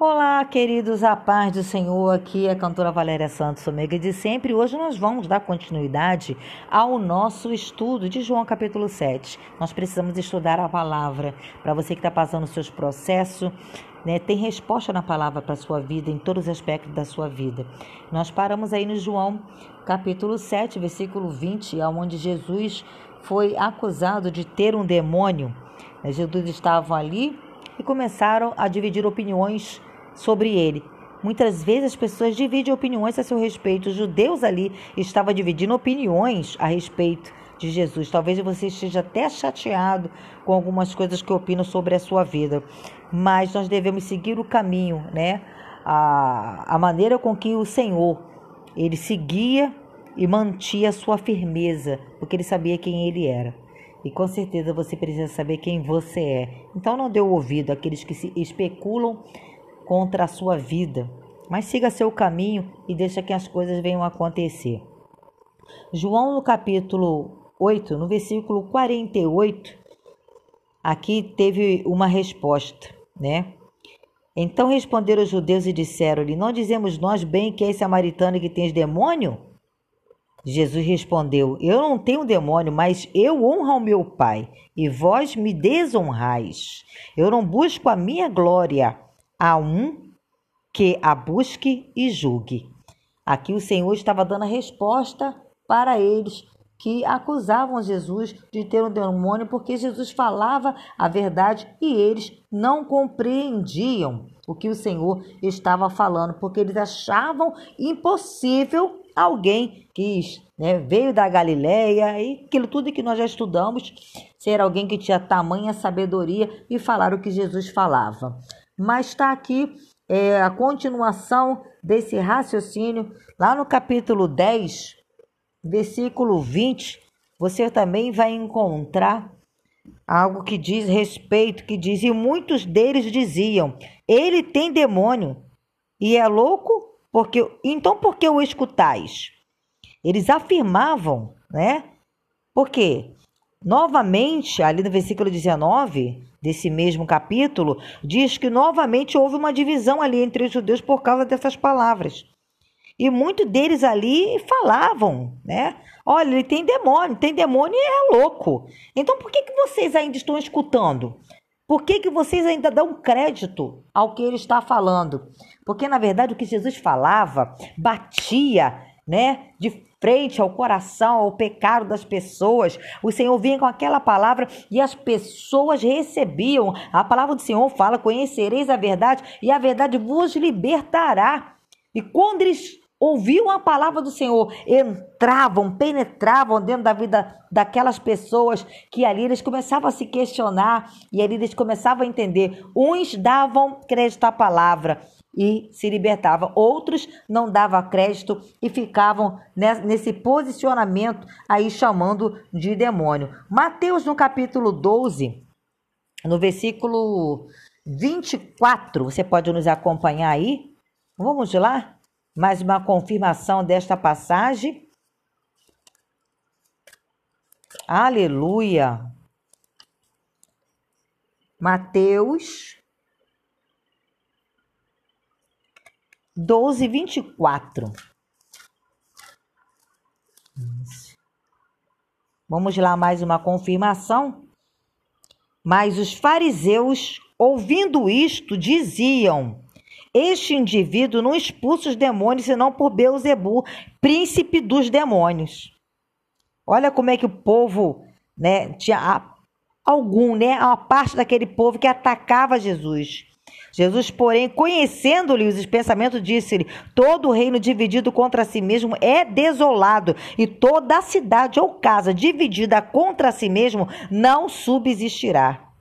Olá, queridos, a paz do Senhor. Aqui é a cantora Valéria Santos, Omega de sempre. Hoje nós vamos dar continuidade ao nosso estudo de João capítulo 7. Nós precisamos estudar a palavra. Para você que está passando os seus processos, né, tem resposta na palavra para a sua vida, em todos os aspectos da sua vida. Nós paramos aí no João capítulo 7, versículo 20, onde Jesus foi acusado de ter um demônio. Jesus estava ali e começaram a dividir opiniões sobre ele. Muitas vezes as pessoas dividem opiniões a seu respeito. Os judeus ali estavam dividindo opiniões a respeito de Jesus. Talvez você esteja até chateado com algumas coisas que opinam sobre a sua vida, mas nós devemos seguir o caminho, né? A, a maneira com que o Senhor ele seguia e mantinha a sua firmeza, porque ele sabia quem ele era. E com certeza você precisa saber quem você é. Então não dê ouvido àqueles que se especulam contra a sua vida, mas siga seu caminho e deixa que as coisas venham acontecer. João no capítulo 8, no versículo 48, aqui teve uma resposta, né? Então responderam os judeus e disseram-lhe: Não dizemos nós bem que é samaritano que tens demônio? Jesus respondeu: Eu não tenho demônio, mas eu honro ao meu Pai, e vós me desonrais. Eu não busco a minha glória a um que a busque e julgue. Aqui o Senhor estava dando a resposta para eles que acusavam Jesus de ter um demônio porque Jesus falava a verdade e eles não compreendiam o que o Senhor estava falando, porque eles achavam impossível alguém que né, veio da Galileia e aquilo tudo que nós já estudamos, ser alguém que tinha tamanha sabedoria e falar o que Jesus falava. Mas está aqui é, a continuação desse raciocínio, lá no capítulo 10, versículo 20, você também vai encontrar algo que diz respeito, que diz, e muitos deles diziam, ele tem demônio e é louco porque então por que o escutais? Eles afirmavam, né? Porque novamente, ali no versículo 19 desse mesmo capítulo, diz que novamente houve uma divisão ali entre os judeus por causa dessas palavras. E muitos deles ali falavam, né? Olha, ele tem demônio, tem demônio e é louco. Então por que, que vocês ainda estão escutando? Por que, que vocês ainda dão crédito ao que ele está falando? Porque, na verdade, o que Jesus falava batia né, de frente ao coração, ao pecado das pessoas. O Senhor vinha com aquela palavra e as pessoas recebiam. A palavra do Senhor fala: Conhecereis a verdade e a verdade vos libertará. E quando eles ouviam a palavra do Senhor, entravam, penetravam dentro da vida daquelas pessoas que ali eles começavam a se questionar e ali eles começavam a entender. Uns davam crédito à palavra e se libertavam, outros não davam crédito e ficavam nesse posicionamento aí chamando de demônio. Mateus no capítulo 12, no versículo 24, você pode nos acompanhar aí? Vamos lá? mais uma confirmação desta passagem. Aleluia. Mateus 12, 24. Vamos lá, mais uma confirmação. Mas os fariseus, ouvindo isto, diziam: este indivíduo não expulsa os demônios senão por Beuzebu, príncipe dos demônios. Olha como é que o povo, né, tinha algum, né, uma parte daquele povo que atacava Jesus. Jesus, porém, conhecendo-lhe os pensamentos, disse-lhe: Todo reino dividido contra si mesmo é desolado, e toda cidade ou casa dividida contra si mesmo não subsistirá.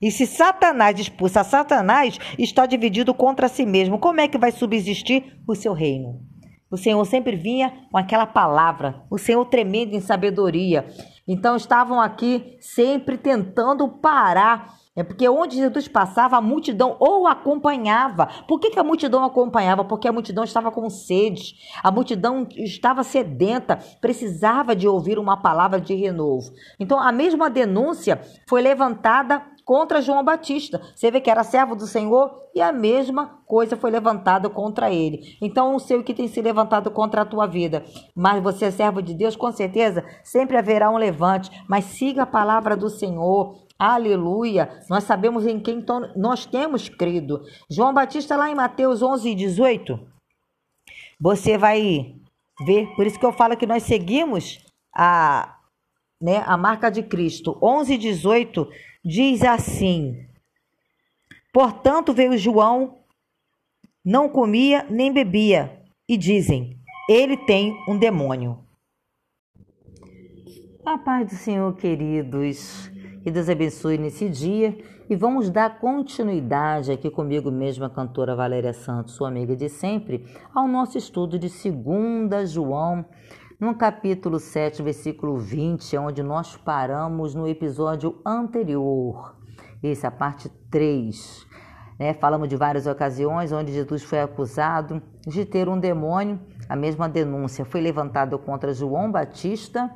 E se Satanás expulsa Satanás, está dividido contra si mesmo. Como é que vai subsistir o seu reino? O Senhor sempre vinha com aquela palavra, o Senhor tremendo em sabedoria. Então estavam aqui sempre tentando parar. É porque onde Jesus passava, a multidão ou acompanhava. Por que, que a multidão acompanhava? Porque a multidão estava com sede, a multidão estava sedenta, precisava de ouvir uma palavra de renovo. Então a mesma denúncia foi levantada contra João Batista. Você vê que era servo do Senhor e a mesma coisa foi levantada contra ele. Então, não sei o que tem se levantado contra a tua vida, mas você é servo de Deus, com certeza sempre haverá um levante. Mas siga a palavra do Senhor. Aleluia! Nós sabemos em quem nós temos crido. João Batista, lá em Mateus 11, 18, você vai ver. Por isso que eu falo que nós seguimos a, né, a marca de Cristo. 11, 18 diz assim: Portanto veio João, não comia nem bebia, e dizem: Ele tem um demônio. A paz do Senhor, queridos, que Deus abençoe nesse dia e vamos dar continuidade aqui comigo mesma, cantora Valéria Santos, sua amiga de sempre, ao nosso estudo de 2 João no capítulo 7, versículo 20, é onde nós paramos no episódio anterior. Essa é a parte 3. Né? Falamos de várias ocasiões onde Jesus foi acusado de ter um demônio. A mesma denúncia foi levantada contra João Batista.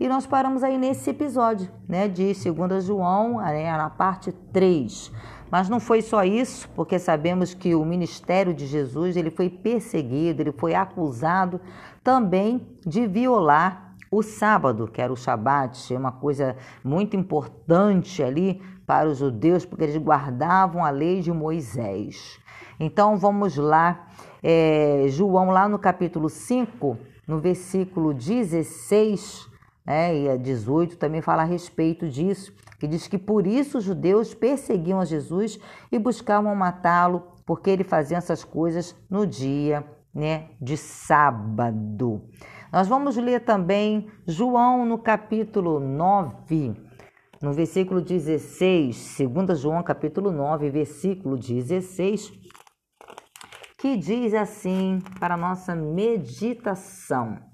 E nós paramos aí nesse episódio, né, de 2 João, né, na parte 3. Mas não foi só isso, porque sabemos que o ministério de Jesus ele foi perseguido, ele foi acusado também de violar o sábado, que era o Shabat, uma coisa muito importante ali para os judeus, porque eles guardavam a lei de Moisés. Então vamos lá, é, João, lá no capítulo 5, no versículo 16 né, e a 18, também fala a respeito disso que diz que por isso os judeus perseguiam a Jesus e buscavam matá-lo, porque ele fazia essas coisas no dia né, de sábado. Nós vamos ler também João no capítulo 9, no versículo 16, 2 João capítulo 9, versículo 16, que diz assim para a nossa meditação.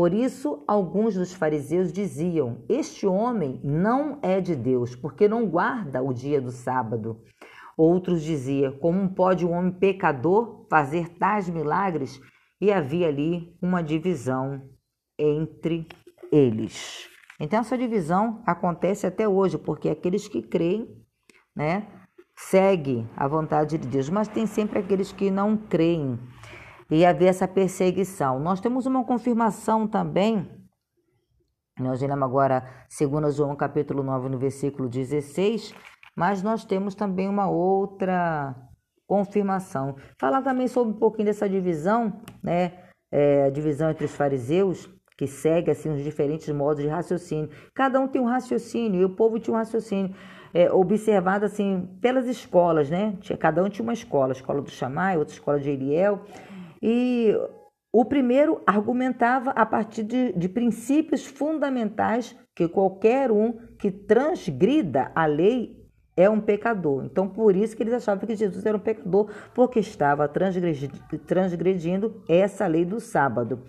Por isso, alguns dos fariseus diziam: Este homem não é de Deus, porque não guarda o dia do sábado. Outros diziam: Como pode um homem pecador fazer tais milagres? E havia ali uma divisão entre eles. Então, essa divisão acontece até hoje, porque aqueles que creem, né, seguem a vontade de Deus, mas tem sempre aqueles que não creem e haver essa perseguição. Nós temos uma confirmação também, nós lemos agora 2 João capítulo 9, no versículo 16, mas nós temos também uma outra confirmação. Falar também sobre um pouquinho dessa divisão, né? É, a divisão entre os fariseus, que segue assim os diferentes modos de raciocínio. Cada um tem um raciocínio, e o povo tinha um raciocínio. É, observado assim pelas escolas, né? Cada um tinha uma escola, a escola do Chamai, outra escola de Eliel, e o primeiro argumentava a partir de, de princípios fundamentais que qualquer um que transgrida a lei é um pecador. Então, por isso que eles achavam que Jesus era um pecador, porque estava transgredindo, essa lei do sábado.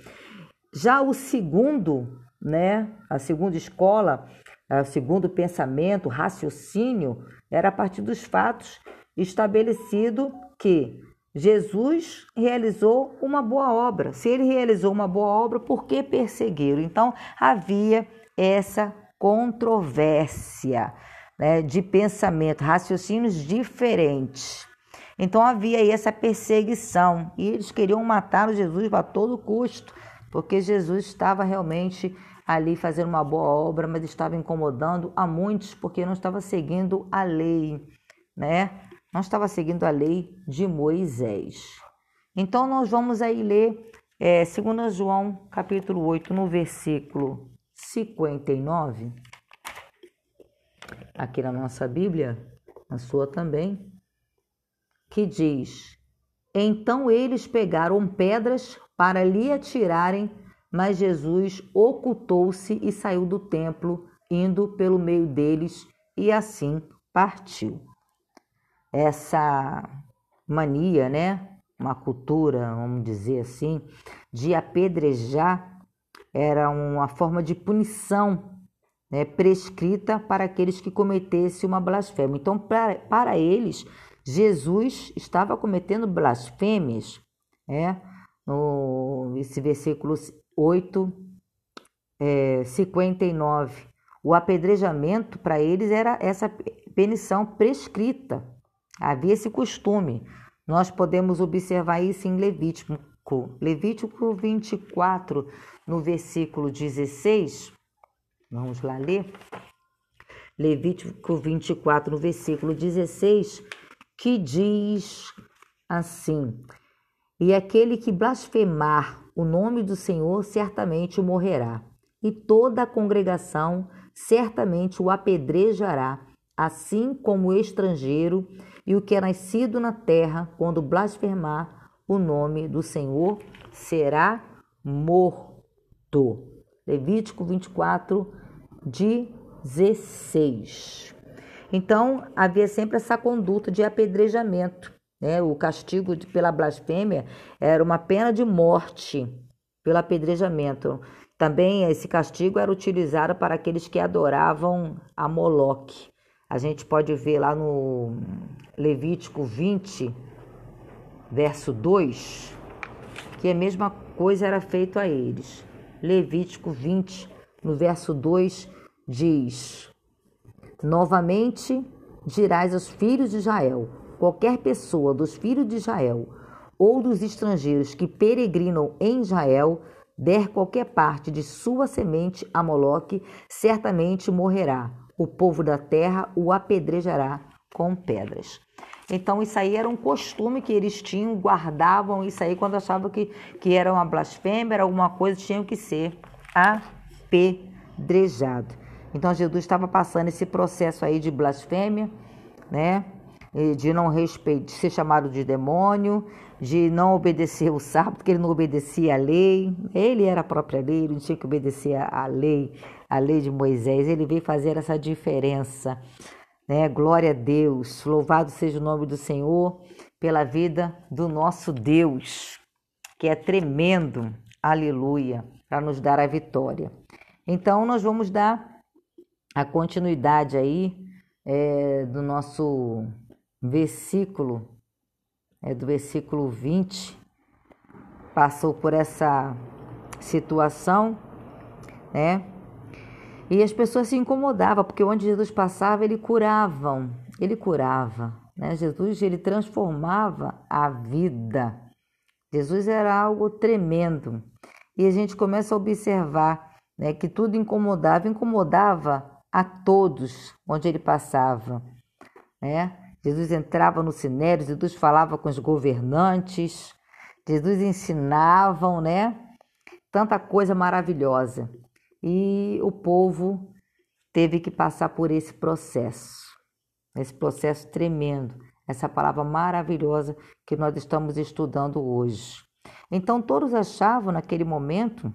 Já o segundo, né, a segunda escola, o segundo pensamento, raciocínio, era a partir dos fatos estabelecido que Jesus realizou uma boa obra. Se ele realizou uma boa obra, por que persegui-lo? Então havia essa controvérsia né, de pensamento, raciocínios diferentes. Então havia aí essa perseguição e eles queriam matar o Jesus a todo custo, porque Jesus estava realmente ali fazendo uma boa obra, mas estava incomodando a muitos porque não estava seguindo a lei, né? Não estava seguindo a lei de Moisés. Então nós vamos aí ler é, 2 João capítulo 8, no versículo 59, aqui na nossa Bíblia, na sua também, que diz: Então eles pegaram pedras para lhe atirarem, mas Jesus ocultou-se e saiu do templo, indo pelo meio deles, e assim partiu essa mania, né? Uma cultura, vamos dizer assim, de apedrejar era uma forma de punição né, prescrita para aqueles que cometessem uma blasfêmia. Então, para, para eles, Jesus estava cometendo blasfêmias. Né? No, esse versículo 8, é, 59. O apedrejamento para eles era essa penição prescrita. Havia esse costume. Nós podemos observar isso em Levítico. Levítico 24, no versículo 16. Vamos lá ler. Levítico 24, no versículo 16, que diz assim: E aquele que blasfemar o nome do Senhor certamente morrerá, e toda a congregação certamente o apedrejará, assim como o estrangeiro e o que é nascido na terra, quando blasfemar o nome do Senhor, será morto. Levítico 24, 16. Então, havia sempre essa conduta de apedrejamento. Né? O castigo pela blasfêmia era uma pena de morte pelo apedrejamento. Também esse castigo era utilizado para aqueles que adoravam a Moloque. A gente pode ver lá no Levítico 20, verso 2, que a mesma coisa era feito a eles. Levítico 20, no verso 2, diz: Novamente dirás aos filhos de Israel: qualquer pessoa dos filhos de Israel ou dos estrangeiros que peregrinam em Israel der qualquer parte de sua semente a Moloque, certamente morrerá. O povo da terra o apedrejará com pedras. Então, isso aí era um costume que eles tinham, guardavam isso aí quando achavam que, que era uma blasfêmia, era alguma coisa, tinham que ser apedrejado. Então, Jesus estava passando esse processo aí de blasfêmia, né? De não respeitar, de ser chamado de demônio, de não obedecer o sábado, porque ele não obedecia a lei. Ele era a própria lei, ele não tinha que obedecer a lei, a lei de Moisés. Ele veio fazer essa diferença. Né? Glória a Deus. Louvado seja o nome do Senhor pela vida do nosso Deus, que é tremendo. Aleluia, para nos dar a vitória. Então, nós vamos dar a continuidade aí é, do nosso versículo é, do versículo 20, passou por essa situação, né? E as pessoas se incomodavam, porque onde Jesus passava, ele curava, ele curava, né? Jesus, ele transformava a vida. Jesus era algo tremendo. E a gente começa a observar né, que tudo incomodava, incomodava a todos onde ele passava, né? Jesus entrava no sinério, Jesus falava com os governantes, Jesus ensinava, né? Tanta coisa maravilhosa. E o povo teve que passar por esse processo, esse processo tremendo, essa palavra maravilhosa que nós estamos estudando hoje. Então, todos achavam naquele momento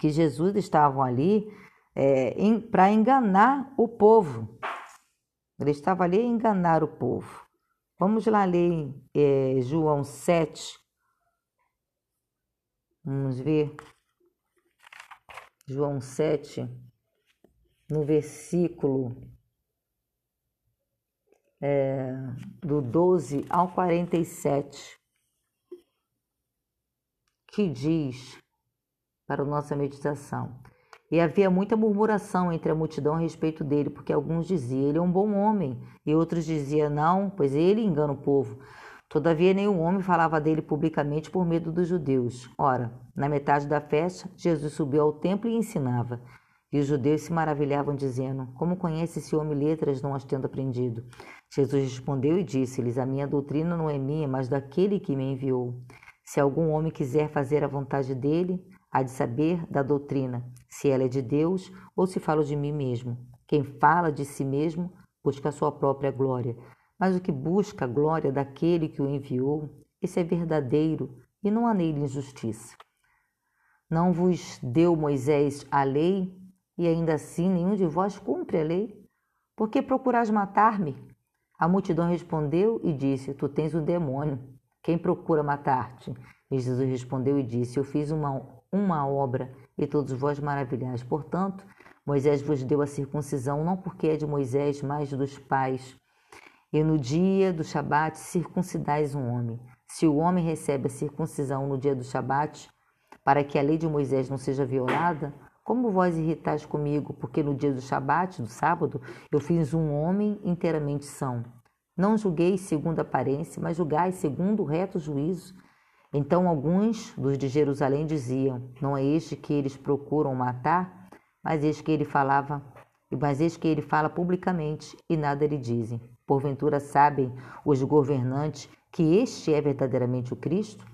que Jesus estava ali é, para enganar o povo, ele estava ali a enganar o povo. Vamos lá ler é, João 7. Vamos ver. João 7, no versículo é, do 12 ao 47, que diz para nossa meditação: e havia muita murmuração entre a multidão a respeito dele, porque alguns diziam: Ele é um bom homem, e outros diziam: Não, pois ele engana o povo. Todavia, nenhum homem falava dele publicamente por medo dos judeus. Ora, na metade da festa, Jesus subiu ao templo e ensinava. E os judeus se maravilhavam, dizendo: Como conhece esse homem letras não as tendo aprendido? Jesus respondeu e disse-lhes: A minha doutrina não é minha, mas daquele que me enviou. Se algum homem quiser fazer a vontade dele, há de saber da doutrina, se ela é de Deus ou se falo de mim mesmo. Quem fala de si mesmo busca a sua própria glória, mas o que busca a glória daquele que o enviou, esse é verdadeiro e não há nele injustiça. Não vos deu Moisés a lei e ainda assim nenhum de vós cumpre a lei? Por que procurais matar-me? A multidão respondeu e disse: Tu tens um demônio. Quem procura matar-te? E Jesus respondeu e disse: Eu fiz uma uma obra, e todos vós maravilhais. Portanto, Moisés vos deu a circuncisão, não porque é de Moisés, mas dos pais. E no dia do Shabat circuncidais um homem. Se o homem recebe a circuncisão no dia do Shabat, para que a lei de Moisés não seja violada, Como vós irritais comigo, porque no dia do Shabat, do sábado, eu fiz um homem inteiramente são. Não julguei segundo a aparência, mas julgai segundo o reto juízo. Então alguns dos de Jerusalém diziam: Não é este que eles procuram matar? Mas eis que ele falava, mas eis que ele fala publicamente e nada lhe dizem. Porventura sabem os governantes que este é verdadeiramente o Cristo?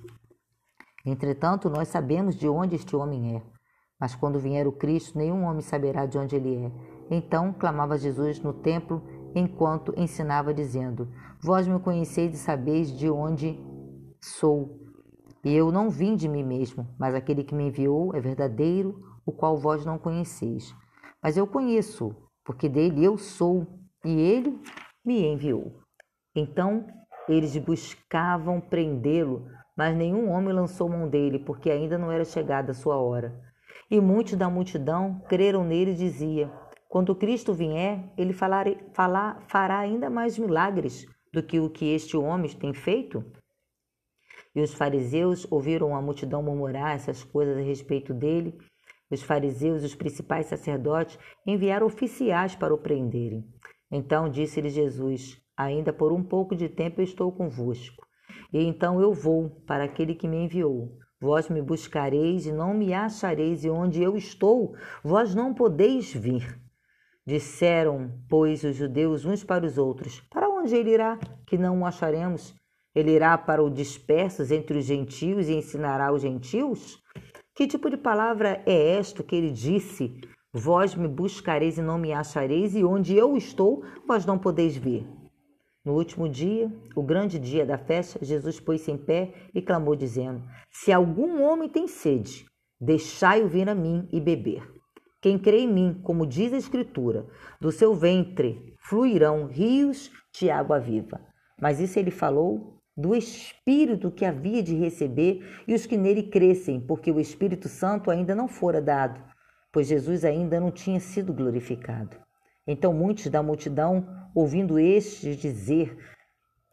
Entretanto, nós sabemos de onde este homem é. Mas quando vier o Cristo, nenhum homem saberá de onde ele é. Então clamava Jesus no templo enquanto ensinava, dizendo: Vós me conheceis e sabeis de onde sou. E eu não vim de mim mesmo, mas aquele que me enviou é verdadeiro, o qual vós não conheceis. Mas eu conheço, porque dele eu sou, e ele me enviou. Então eles buscavam prendê-lo, mas nenhum homem lançou mão dele, porque ainda não era chegada a sua hora. E muitos da multidão creram nele e dizia: Quando Cristo vier, ele falar, falar, fará ainda mais milagres do que o que este homem tem feito? E os fariseus ouviram a multidão murmurar essas coisas a respeito dele. Os fariseus e os principais sacerdotes enviaram oficiais para o prenderem. Então disse-lhe Jesus: Ainda por um pouco de tempo estou convosco. E então eu vou para aquele que me enviou. Vós me buscareis e não me achareis, e onde eu estou, vós não podeis vir. Disseram, pois, os judeus uns para os outros: Para onde ele irá, que não o acharemos? Ele irá para os dispersos entre os gentios e ensinará os gentios? Que tipo de palavra é esta que ele disse? Vós me buscareis e não me achareis, e onde eu estou, vós não podeis vir. No último dia, o grande dia da festa, Jesus pôs-se em pé e clamou, dizendo: Se algum homem tem sede, deixai-o vir a mim e beber. Quem crê em mim, como diz a Escritura, do seu ventre fluirão rios de água viva. Mas isso ele falou do Espírito que havia de receber e os que nele crescem, porque o Espírito Santo ainda não fora dado, pois Jesus ainda não tinha sido glorificado. Então muitos da multidão, ouvindo estes dizer,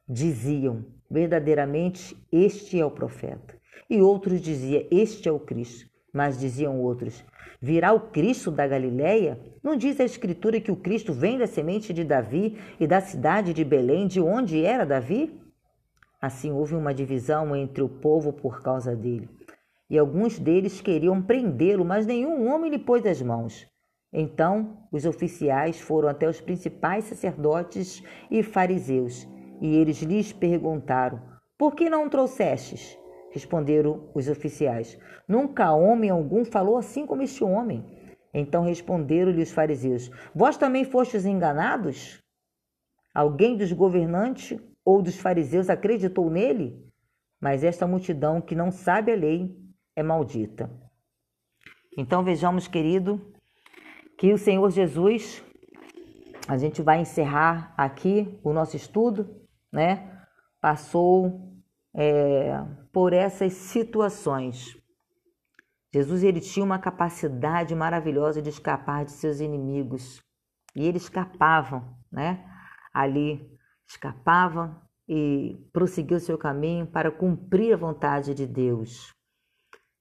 diziam: verdadeiramente este é o profeta. E outros diziam: este é o Cristo. Mas diziam outros: virá o Cristo da Galileia? Não diz a Escritura que o Cristo vem da semente de Davi e da cidade de Belém, de onde era Davi? Assim houve uma divisão entre o povo por causa dele. E alguns deles queriam prendê-lo, mas nenhum homem lhe pôs as mãos. Então os oficiais foram até os principais sacerdotes e fariseus, e eles lhes perguntaram: Por que não trouxestes? Responderam os oficiais: Nunca homem algum falou assim como este homem. Então responderam-lhe os fariseus: Vós também fostes enganados? Alguém dos governantes ou dos fariseus acreditou nele? Mas esta multidão que não sabe a lei é maldita. Então vejamos, querido, que o Senhor Jesus, a gente vai encerrar aqui o nosso estudo, né? Passou é, por essas situações. Jesus ele tinha uma capacidade maravilhosa de escapar de seus inimigos e eles escapavam, né? Ali escapavam e prosseguiu seu caminho para cumprir a vontade de Deus,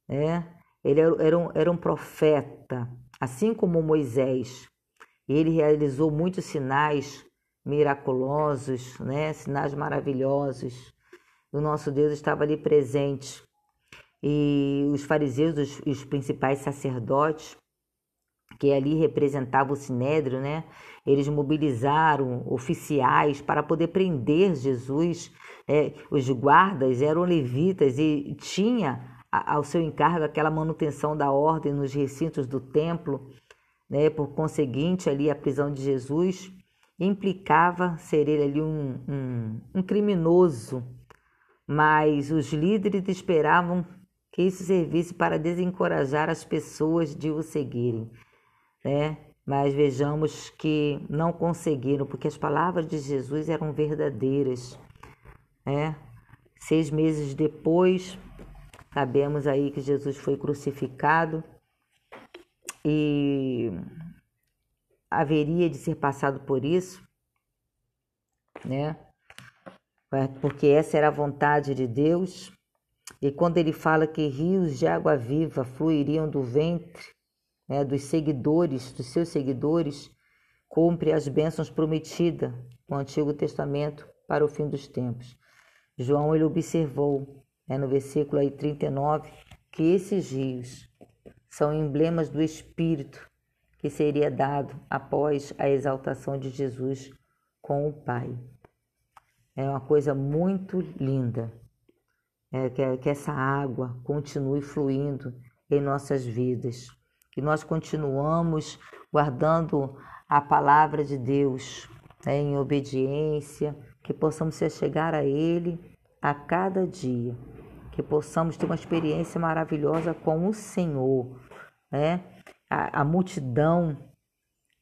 né? Ele era, um, era um profeta, Assim como Moisés, ele realizou muitos sinais miraculosos, né? sinais maravilhosos. O nosso Deus estava ali presente. E os fariseus, os, os principais sacerdotes, que ali representavam o sinédrio, né? Eles mobilizaram oficiais para poder prender Jesus. É, os guardas eram levitas e tinha ao seu encargo aquela manutenção da ordem nos recintos do templo, né? Por conseguinte, ali a prisão de Jesus implicava ser ele ali um, um, um criminoso, mas os líderes esperavam que isso servisse para desencorajar as pessoas de o seguirem, né? Mas vejamos que não conseguiram, porque as palavras de Jesus eram verdadeiras, né? Seis meses depois, Sabemos aí que Jesus foi crucificado e haveria de ser passado por isso, né? Porque essa era a vontade de Deus. E quando ele fala que rios de água viva fluiriam do ventre né, dos seguidores, dos seus seguidores, cumpre as bênçãos prometidas no Antigo Testamento para o fim dos tempos. João ele observou, né, no versículo aí 39, que esses rios são emblemas do Espírito que seria dado após a exaltação de Jesus com o Pai. É uma coisa muito linda é, que, que essa água continue fluindo em nossas vidas, que nós continuamos guardando a palavra de Deus né, em obediência, que possamos chegar a Ele a cada dia, que possamos ter uma experiência maravilhosa com o Senhor, né? A, a multidão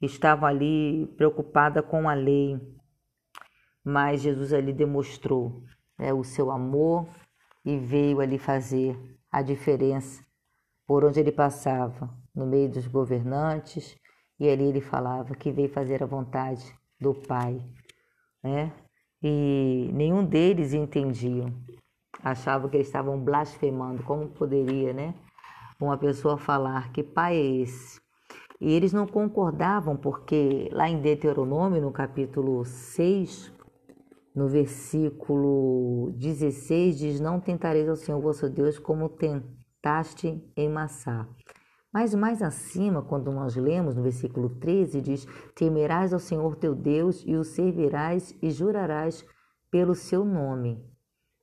estava ali preocupada com a lei, mas Jesus ali demonstrou né, o seu amor e veio ali fazer a diferença por onde ele passava, no meio dos governantes, e ali ele falava que veio fazer a vontade do Pai, né? E nenhum deles entendiam, achavam que eles estavam blasfemando, como poderia, né? Uma pessoa falar que pai é esse? E eles não concordavam, porque lá em Deuteronômio, no capítulo 6, no versículo 16 diz: Não tentareis ao Senhor vosso Deus como tentaste em Massá. Mas mais acima, quando nós lemos no versículo 13, diz: Temerás ao Senhor teu Deus e o servirás e jurarás pelo seu nome.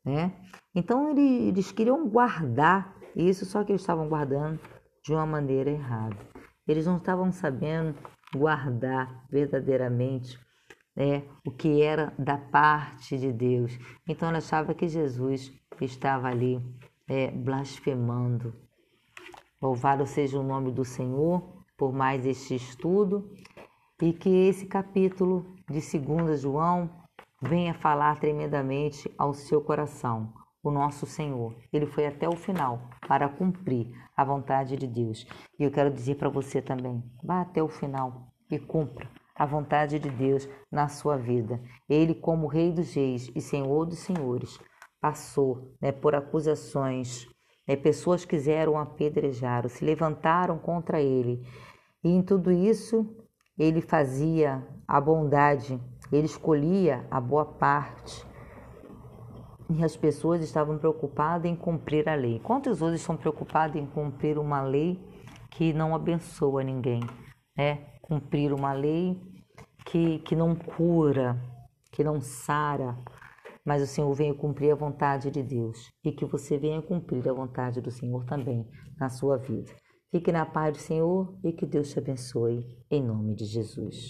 Né? Então eles queriam guardar isso, só que eles estavam guardando de uma maneira errada. Eles não estavam sabendo guardar verdadeiramente né, o que era da parte de Deus. Então ela achava que Jesus estava ali é, blasfemando. Louvado seja o nome do Senhor por mais este estudo e que esse capítulo de 2 João venha falar tremendamente ao seu coração. O nosso Senhor, ele foi até o final para cumprir a vontade de Deus. E eu quero dizer para você também: vá até o final e cumpra a vontade de Deus na sua vida. Ele, como Rei dos Reis e Senhor dos Senhores, passou né, por acusações. Né, pessoas quiseram apedrejar, se levantaram contra ele. E em tudo isso, ele fazia a bondade, ele escolhia a boa parte. E as pessoas estavam preocupadas em cumprir a lei. Quantos hoje estão preocupados em cumprir uma lei que não abençoa ninguém? Né? Cumprir uma lei que, que não cura, que não sara, mas o Senhor venha cumprir a vontade de Deus e que você venha cumprir a vontade do Senhor também na sua vida. Fique na paz do Senhor e que Deus te abençoe, em nome de Jesus.